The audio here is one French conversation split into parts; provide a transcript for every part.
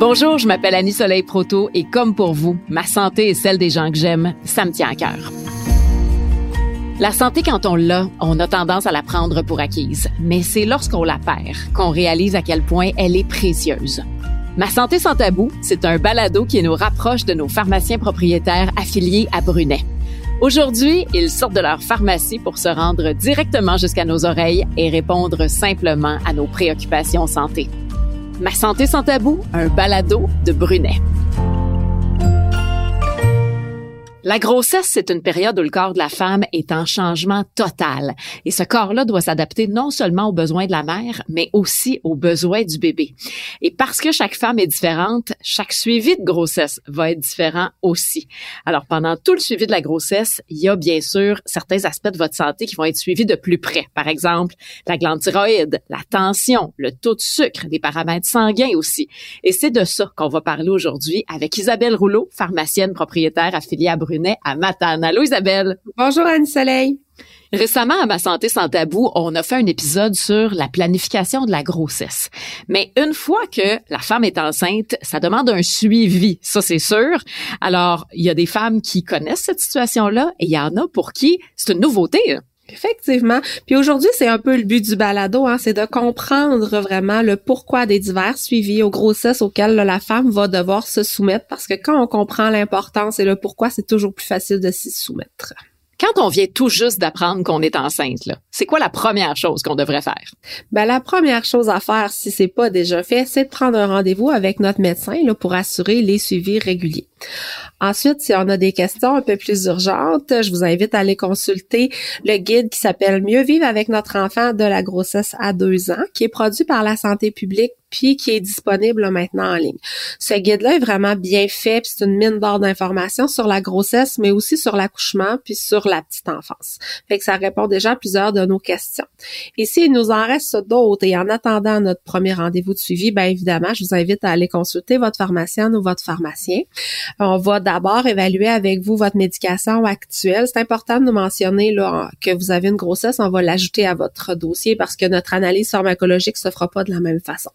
Bonjour, je m'appelle Annie Soleil Proto et comme pour vous, ma santé et celle des gens que j'aime, ça me tient à cœur. La santé, quand on l'a, on a tendance à la prendre pour acquise, mais c'est lorsqu'on la perd qu'on réalise à quel point elle est précieuse. Ma santé sans tabou, c'est un balado qui nous rapproche de nos pharmaciens propriétaires affiliés à Brunet. Aujourd'hui, ils sortent de leur pharmacie pour se rendre directement jusqu'à nos oreilles et répondre simplement à nos préoccupations santé. Ma santé sans tabou, un balado de Brunet. La grossesse, c'est une période où le corps de la femme est en changement total. Et ce corps-là doit s'adapter non seulement aux besoins de la mère, mais aussi aux besoins du bébé. Et parce que chaque femme est différente, chaque suivi de grossesse va être différent aussi. Alors, pendant tout le suivi de la grossesse, il y a bien sûr certains aspects de votre santé qui vont être suivis de plus près. Par exemple, la glande thyroïde, la tension, le taux de sucre, des paramètres sanguins aussi. Et c'est de ça qu'on va parler aujourd'hui avec Isabelle Rouleau, pharmacienne propriétaire affiliée à à Matane. Allô Isabelle. Bonjour Anne Soleil. Récemment, à Ma Santé sans tabou, on a fait un épisode sur la planification de la grossesse. Mais une fois que la femme est enceinte, ça demande un suivi, ça c'est sûr. Alors, il y a des femmes qui connaissent cette situation-là et il y en a pour qui c'est une nouveauté. Effectivement. Puis aujourd'hui, c'est un peu le but du balado, hein, c'est de comprendre vraiment le pourquoi des divers suivis aux grossesses auxquelles la femme va devoir se soumettre, parce que quand on comprend l'importance et le pourquoi, c'est toujours plus facile de s'y soumettre. Quand on vient tout juste d'apprendre qu'on est enceinte, là, c'est quoi la première chose qu'on devrait faire? Ben, la première chose à faire, si c'est pas déjà fait, c'est de prendre un rendez-vous avec notre médecin là, pour assurer les suivis réguliers. Ensuite, si on a des questions un peu plus urgentes, je vous invite à aller consulter le guide qui s'appelle Mieux vivre avec notre enfant de la grossesse à deux ans, qui est produit par la santé publique puis qui est disponible maintenant en ligne. Ce guide-là est vraiment bien fait, puis c'est une mine d'or d'informations sur la grossesse, mais aussi sur l'accouchement, puis sur la petite enfance. Fait que ça répond déjà à plusieurs de nos questions. Et s'il nous en reste d'autres, et en attendant notre premier rendez-vous de suivi, bien évidemment, je vous invite à aller consulter votre pharmacienne ou votre pharmacien. On va d'abord évaluer avec vous votre médication actuelle. C'est important de mentionner là, que vous avez une grossesse, on va l'ajouter à votre dossier parce que notre analyse pharmacologique se fera pas de la même façon.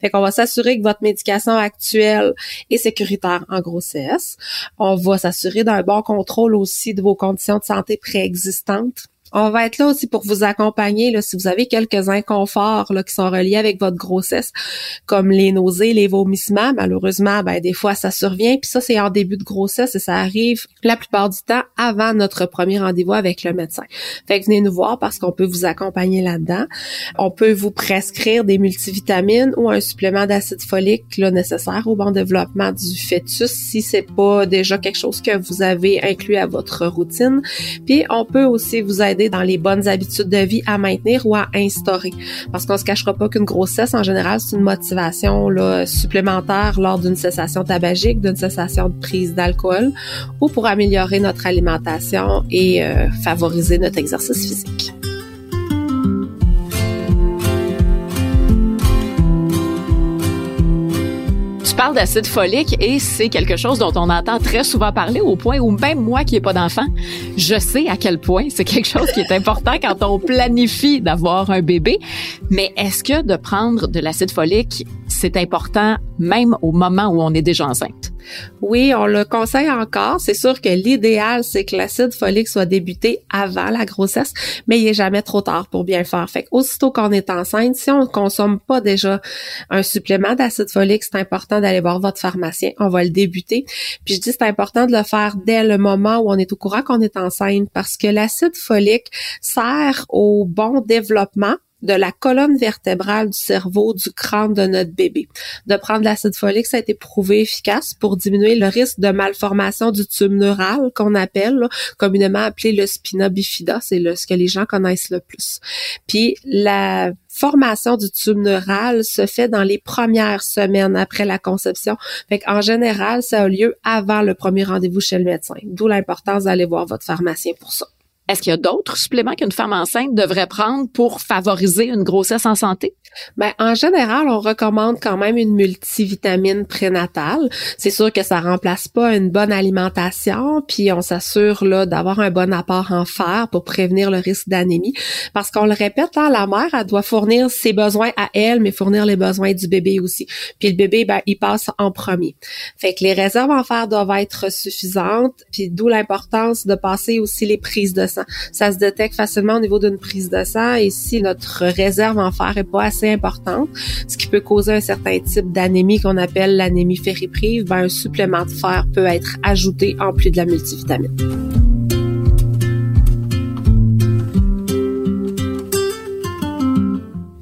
Fait qu'on va s'assurer que votre médication actuelle est sécuritaire en grossesse. On va s'assurer d'un bon contrôle aussi de vos conditions de santé préexistantes on va être là aussi pour vous accompagner là, si vous avez quelques inconforts là, qui sont reliés avec votre grossesse, comme les nausées, les vomissements. Malheureusement, ben, des fois, ça survient. Puis ça, c'est en début de grossesse et ça arrive la plupart du temps avant notre premier rendez-vous avec le médecin. Fait que venez nous voir parce qu'on peut vous accompagner là-dedans. On peut vous prescrire des multivitamines ou un supplément d'acide folique là, nécessaire au bon développement du fœtus si c'est pas déjà quelque chose que vous avez inclus à votre routine. Puis on peut aussi vous aider dans les bonnes habitudes de vie à maintenir ou à instaurer. Parce qu'on se cachera pas qu'une grossesse, en général, c'est une motivation supplémentaire lors d'une cessation tabagique, d'une cessation de prise d'alcool ou pour améliorer notre alimentation et euh, favoriser notre exercice physique. Parle d'acide folique et c'est quelque chose dont on entend très souvent parler au point où même moi qui n'ai pas d'enfant, je sais à quel point c'est quelque chose qui est important quand on planifie d'avoir un bébé. Mais est-ce que de prendre de l'acide folique, c'est important même au moment où on est déjà enceinte? Oui, on le conseille encore. C'est sûr que l'idéal, c'est que l'acide folique soit débuté avant la grossesse, mais il est jamais trop tard pour bien faire. Fait aussitôt qu'on est enceinte, si on ne consomme pas déjà un supplément d'acide folique, c'est important d'aller voir votre pharmacien. On va le débuter. Puis je dis c'est important de le faire dès le moment où on est au courant qu'on est enceinte parce que l'acide folique sert au bon développement de la colonne vertébrale du cerveau, du crâne de notre bébé. De prendre l'acide folique, ça a été prouvé efficace pour diminuer le risque de malformation du tube neural qu'on appelle, communément appelé le spina bifida, c'est ce que les gens connaissent le plus. Puis la formation du tube neural se fait dans les premières semaines après la conception. Fait en général, ça a lieu avant le premier rendez-vous chez le médecin. D'où l'importance d'aller voir votre pharmacien pour ça. Est-ce qu'il y a d'autres suppléments qu'une femme enceinte devrait prendre pour favoriser une grossesse en santé? Ben, en général, on recommande quand même une multivitamine prénatale. C'est sûr que ça remplace pas une bonne alimentation, puis on s'assure là d'avoir un bon apport en fer pour prévenir le risque d'anémie. Parce qu'on le répète, hein, la mère, elle doit fournir ses besoins à elle, mais fournir les besoins du bébé aussi. Puis le bébé, ben, il passe en premier. Fait que les réserves en fer doivent être suffisantes, puis d'où l'importance de passer aussi les prises de sang. Ça se détecte facilement au niveau d'une prise de sang, et si notre réserve en fer est pas assez importante, ce qui peut causer un certain type d'anémie qu'on appelle l'anémie fériprive, ben, un supplément de fer peut être ajouté en plus de la multivitamine.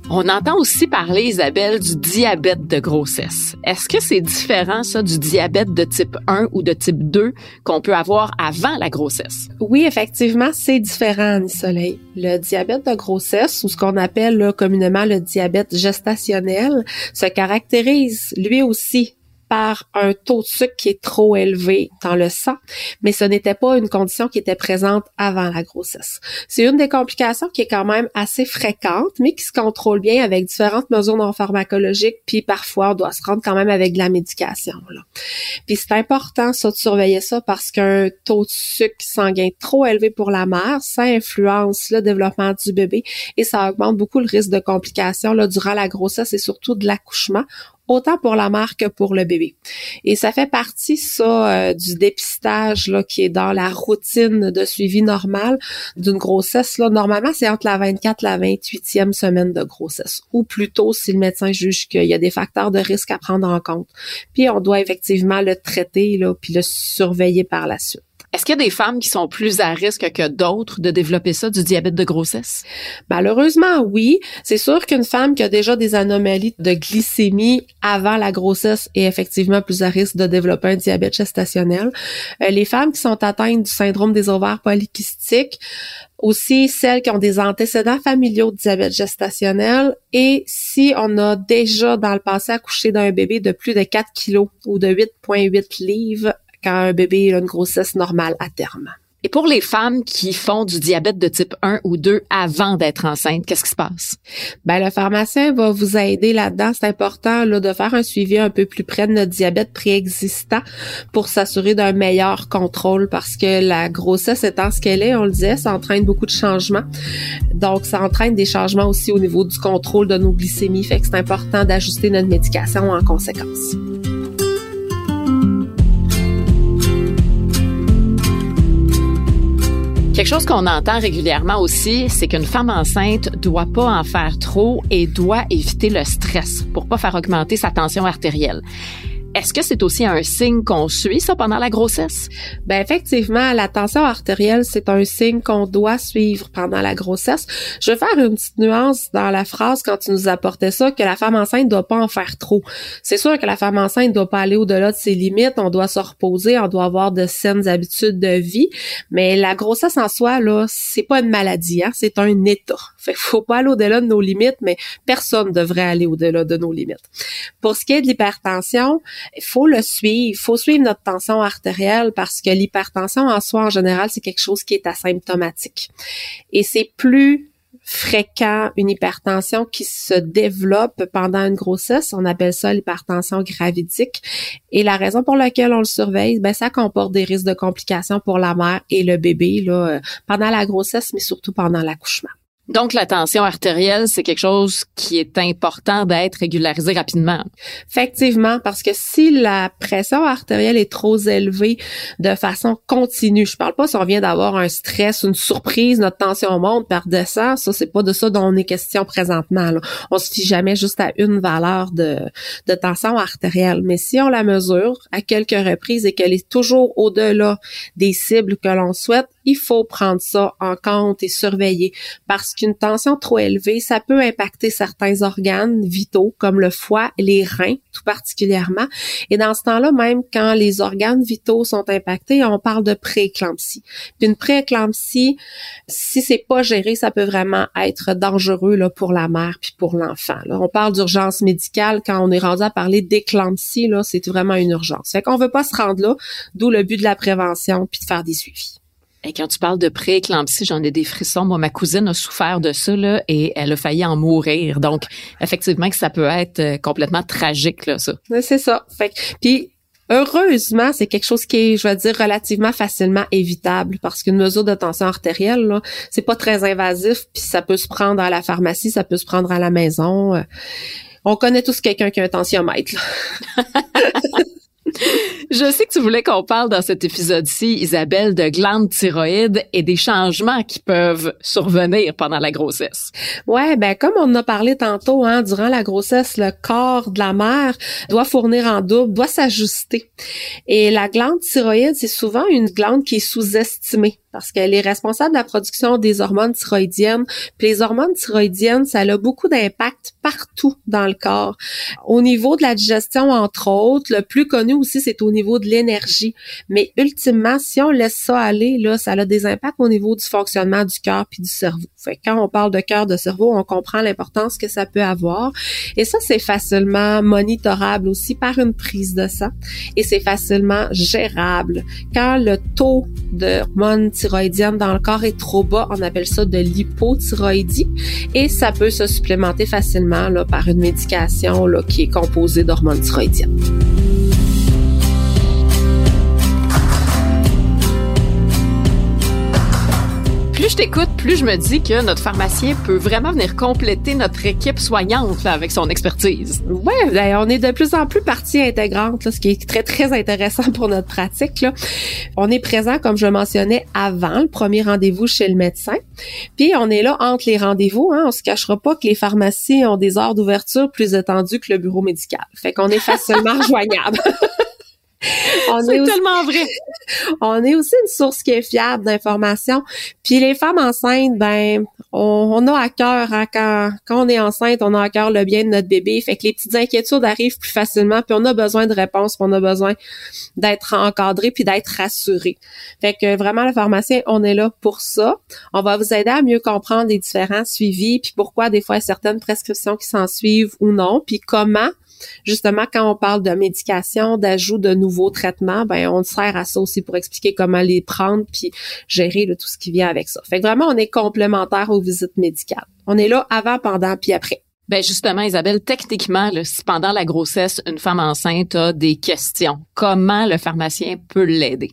On entend aussi parler, Isabelle, du diabète de grossesse. Est-ce que c'est différent, ça, du diabète de type 1 ou de type 2 qu'on peut avoir avant la grossesse? Oui, effectivement, c'est différent, Annie Soleil. Le diabète de grossesse, ou ce qu'on appelle communément le diabète gestationnel, se caractérise lui aussi par un taux de sucre qui est trop élevé dans le sang, mais ce n'était pas une condition qui était présente avant la grossesse. C'est une des complications qui est quand même assez fréquente, mais qui se contrôle bien avec différentes mesures non pharmacologiques, puis parfois on doit se rendre quand même avec de la médication. Là. Puis c'est important ça de surveiller ça parce qu'un taux de sucre sanguin trop élevé pour la mère, ça influence le développement du bébé et ça augmente beaucoup le risque de complications là, durant la grossesse et surtout de l'accouchement autant pour la mère que pour le bébé. Et ça fait partie, ça, euh, du dépistage là, qui est dans la routine de suivi normal d'une grossesse. Là. Normalement, c'est entre la 24 et la 28e semaine de grossesse, ou plutôt si le médecin juge qu'il y a des facteurs de risque à prendre en compte. Puis on doit effectivement le traiter, là, puis le surveiller par la suite. Est-ce qu'il y a des femmes qui sont plus à risque que d'autres de développer ça, du diabète de grossesse? Malheureusement, oui. C'est sûr qu'une femme qui a déjà des anomalies de glycémie avant la grossesse est effectivement plus à risque de développer un diabète gestationnel. Euh, les femmes qui sont atteintes du syndrome des ovaires polykystiques, aussi celles qui ont des antécédents familiaux de diabète gestationnel et si on a déjà dans le passé accouché d'un bébé de plus de 4 kilos ou de 8,8 livres quand un bébé a une grossesse normale à terme. Et pour les femmes qui font du diabète de type 1 ou 2 avant d'être enceinte, qu'est-ce qui se passe? Ben, le pharmacien va vous aider là-dedans. C'est important là, de faire un suivi un peu plus près de notre diabète préexistant pour s'assurer d'un meilleur contrôle parce que la grossesse étant ce qu'elle est, on le disait, ça entraîne beaucoup de changements. Donc, ça entraîne des changements aussi au niveau du contrôle de nos glycémies. Fait que c'est important d'ajuster notre médication en conséquence. Quelque chose qu'on entend régulièrement aussi, c'est qu'une femme enceinte doit pas en faire trop et doit éviter le stress pour pas faire augmenter sa tension artérielle. Est-ce que c'est aussi un signe qu'on suit ça pendant la grossesse? Ben effectivement, la tension artérielle, c'est un signe qu'on doit suivre pendant la grossesse. Je vais faire une petite nuance dans la phrase quand tu nous apportais ça, que la femme enceinte doit pas en faire trop. C'est sûr que la femme enceinte doit pas aller au-delà de ses limites, on doit se reposer, on doit avoir de saines habitudes de vie, mais la grossesse en soi, là, c'est pas une maladie, hein, c'est un état. Fait faut pas aller au-delà de nos limites, mais personne devrait aller au-delà de nos limites. Pour ce qui est de l'hypertension, il faut le suivre, il faut suivre notre tension artérielle parce que l'hypertension en soi, en général, c'est quelque chose qui est asymptomatique. Et c'est plus fréquent une hypertension qui se développe pendant une grossesse. On appelle ça l'hypertension gravidique. Et la raison pour laquelle on le surveille, ben ça comporte des risques de complications pour la mère et le bébé là, euh, pendant la grossesse, mais surtout pendant l'accouchement. Donc, la tension artérielle, c'est quelque chose qui est important d'être régularisé rapidement. Effectivement, parce que si la pression artérielle est trop élevée de façon continue, je parle pas si on vient d'avoir un stress, une surprise, notre tension monte, par descend, ça c'est pas de ça dont on est question présentement. Là. On se fie jamais juste à une valeur de, de tension artérielle, mais si on la mesure à quelques reprises et qu'elle est toujours au-delà des cibles que l'on souhaite, il faut prendre ça en compte et surveiller qu'une tension trop élevée, ça peut impacter certains organes vitaux comme le foie, les reins tout particulièrement. Et dans ce temps-là, même quand les organes vitaux sont impactés, on parle de prééclampsie. Puis une prééclampsie, si c'est pas géré, ça peut vraiment être dangereux là, pour la mère puis pour l'enfant. On parle d'urgence médicale quand on est rendu à parler d'éclampsie, là, c'est vraiment une urgence. Fait qu'on veut pas se rendre là, d'où le but de la prévention puis de faire des suivis. Et quand tu parles de prééclampsie, j'en ai des frissons. Moi, ma cousine a souffert de ça là, et elle a failli en mourir. Donc, effectivement, que ça peut être euh, complètement tragique là, ça. C'est ça. Fait puis Heureusement, c'est quelque chose qui est, je vais dire, relativement facilement évitable parce qu'une mesure de tension artérielle, là, c'est pas très invasif, puis ça peut se prendre à la pharmacie, ça peut se prendre à la maison. Euh, on connaît tous quelqu'un qui a un tensiomètre. Je sais que tu voulais qu'on parle dans cet épisode-ci, Isabelle, de glandes thyroïdes et des changements qui peuvent survenir pendant la grossesse. Ouais, ben comme on en a parlé tantôt, hein, durant la grossesse, le corps de la mère doit fournir en double, doit s'ajuster. Et la glande thyroïde, c'est souvent une glande qui est sous-estimée parce qu'elle est responsable de la production des hormones thyroïdiennes. Puis les hormones thyroïdiennes, ça a beaucoup d'impact partout dans le corps. Au niveau de la digestion, entre autres, le plus connu c'est au niveau de l'énergie. Mais ultimement, si on laisse ça aller, là, ça a des impacts au niveau du fonctionnement du cœur puis du cerveau. Quand on parle de cœur, de cerveau, on comprend l'importance que ça peut avoir. Et ça, c'est facilement monitorable aussi par une prise de sang. Et c'est facilement gérable. Quand le taux d'hormones thyroïdienne dans le corps est trop bas, on appelle ça de l'hypothyroïdie et ça peut se supplémenter facilement par une médication qui est composée d'hormones thyroïdiennes. Je t'écoute, plus je me dis que notre pharmacien peut vraiment venir compléter notre équipe soignante avec son expertise. Ouais, ben, on est de plus en plus partie intégrante, là, ce qui est très très intéressant pour notre pratique. Là. On est présent, comme je mentionnais, avant le premier rendez-vous chez le médecin. Puis on est là entre les rendez-vous. Hein, on se cachera pas que les pharmacies ont des heures d'ouverture plus étendues que le bureau médical. Fait qu'on est facilement rejoignable. C'est tellement vrai. On est aussi une source qui est fiable d'informations. Puis les femmes enceintes, ben, on, a à cœur, hein, quand, quand on est enceinte, on a à cœur le bien de notre bébé. Fait que les petites inquiétudes arrivent plus facilement, puis on a besoin de réponses, puis on a besoin d'être encadré puis d'être rassuré. Fait que vraiment, le pharmacien, on est là pour ça. On va vous aider à mieux comprendre les différents suivis, puis pourquoi des fois il y a certaines prescriptions qui s'en suivent ou non, puis comment justement, quand on parle de médication, d'ajout de nouveaux traitements, ben on sert à ça aussi pour expliquer comment les prendre puis gérer tout ce qui vient avec ça. Fait que vraiment, on est complémentaire aux visites médicales. On est là avant, pendant puis après. Ben justement, Isabelle, techniquement, si pendant la grossesse, une femme enceinte a des questions, comment le pharmacien peut l'aider?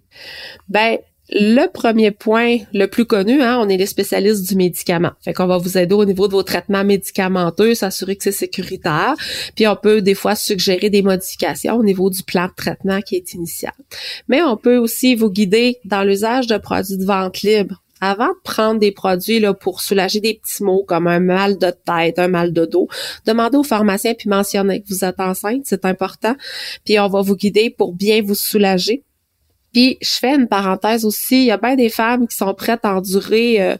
Ben le premier point, le plus connu, hein, on est les spécialistes du médicament. Fait qu'on va vous aider au niveau de vos traitements médicamenteux, s'assurer que c'est sécuritaire. Puis on peut des fois suggérer des modifications au niveau du plan de traitement qui est initial. Mais on peut aussi vous guider dans l'usage de produits de vente libre avant de prendre des produits là, pour soulager des petits maux comme un mal de tête, un mal de dos, demandez au pharmacien puis mentionnez que vous êtes enceinte, c'est important. Puis on va vous guider pour bien vous soulager. Puis je fais une parenthèse aussi, il y a bien des femmes qui sont prêtes à endurer euh,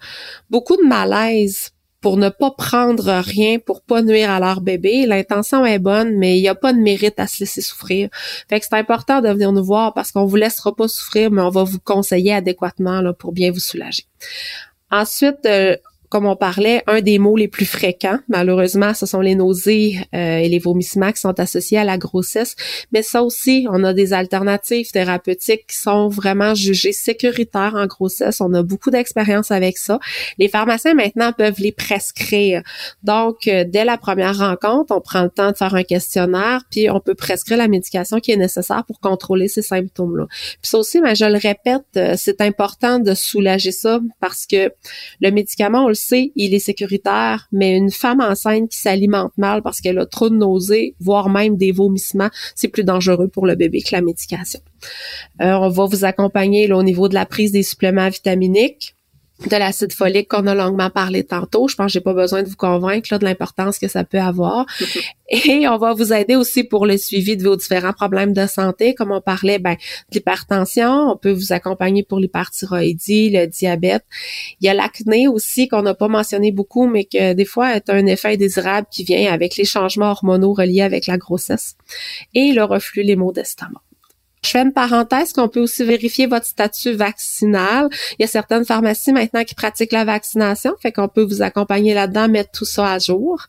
beaucoup de malaise pour ne pas prendre rien, pour pas nuire à leur bébé. L'intention est bonne, mais il n'y a pas de mérite à se laisser souffrir. Fait que c'est important de venir nous voir parce qu'on vous laissera pas souffrir, mais on va vous conseiller adéquatement là, pour bien vous soulager. Ensuite, euh, comme on parlait, un des mots les plus fréquents, malheureusement, ce sont les nausées euh, et les vomissements qui sont associés à la grossesse. Mais ça aussi, on a des alternatives thérapeutiques qui sont vraiment jugées sécuritaires en grossesse. On a beaucoup d'expérience avec ça. Les pharmaciens maintenant peuvent les prescrire. Donc, euh, dès la première rencontre, on prend le temps de faire un questionnaire, puis on peut prescrire la médication qui est nécessaire pour contrôler ces symptômes-là. Puis ça aussi, mais je le répète, euh, c'est important de soulager ça parce que le médicament, on le il est sécuritaire, mais une femme enceinte qui s'alimente mal parce qu'elle a trop de nausées, voire même des vomissements, c'est plus dangereux pour le bébé que la médication. Euh, on va vous accompagner au niveau de la prise des suppléments vitaminiques de l'acide folique qu'on a longuement parlé tantôt. Je pense que j'ai pas besoin de vous convaincre là, de l'importance que ça peut avoir. Et on va vous aider aussi pour le suivi de vos différents problèmes de santé. Comme on parlait, ben, de l'hypertension, on peut vous accompagner pour l'hyperthyroïdie, le diabète. Il y a l'acné aussi qu'on n'a pas mentionné beaucoup, mais que des fois est un effet indésirable qui vient avec les changements hormonaux reliés avec la grossesse et le reflux, les maux d'estomac. Je fais une parenthèse qu'on peut aussi vérifier votre statut vaccinal? Il y a certaines pharmacies maintenant qui pratiquent la vaccination, fait qu'on peut vous accompagner là-dedans, mettre tout ça à jour.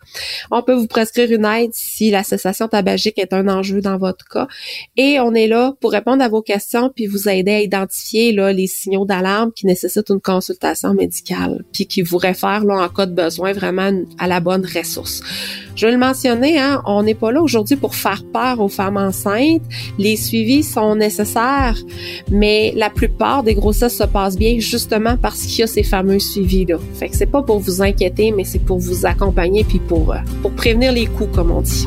On peut vous prescrire une aide si la cessation tabagique est un enjeu dans votre cas. Et on est là pour répondre à vos questions puis vous aider à identifier là, les signaux d'alarme qui nécessitent une consultation médicale puis qui vous réfèrent là, en cas de besoin vraiment à la bonne ressource. Je vais le mentionner, hein, on n'est pas là aujourd'hui pour faire peur aux femmes enceintes. Les suivis sont nécessaires, mais la plupart des grossesses se passent bien justement parce qu'il y a ces fameux suivis-là. Fait que c'est pas pour vous inquiéter, mais c'est pour vous accompagner puis pour, euh, pour prévenir les coups, comme on dit.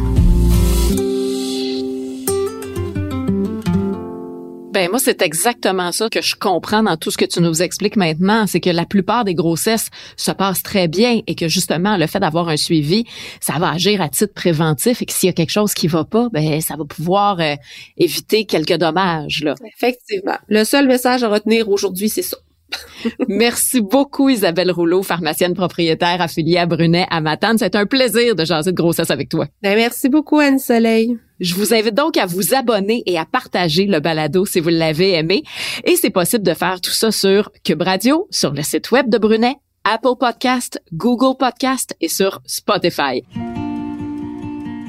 Ben moi, c'est exactement ça que je comprends dans tout ce que tu nous expliques maintenant, c'est que la plupart des grossesses se passent très bien et que justement le fait d'avoir un suivi, ça va agir à titre préventif et que s'il y a quelque chose qui va pas, ben ça va pouvoir euh, éviter quelques dommages là. Effectivement. Le seul message à retenir aujourd'hui, c'est ça. Merci beaucoup Isabelle Rouleau, pharmacienne propriétaire affiliée à Brunet à Matane. C'est un plaisir de jaser de grossesse avec toi. Ben, merci beaucoup Anne Soleil. Je vous invite donc à vous abonner et à partager le balado si vous l'avez aimé. Et c'est possible de faire tout ça sur Cube Radio, sur le site web de Brunet, Apple Podcast, Google Podcast et sur Spotify.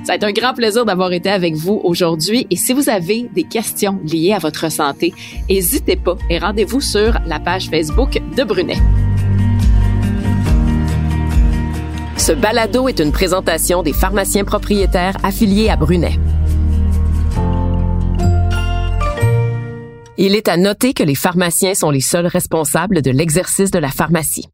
Ça a été un grand plaisir d'avoir été avec vous aujourd'hui et si vous avez des questions liées à votre santé, n'hésitez pas et rendez-vous sur la page Facebook de Brunet. Ce balado est une présentation des pharmaciens propriétaires affiliés à Brunet. Il est à noter que les pharmaciens sont les seuls responsables de l'exercice de la pharmacie.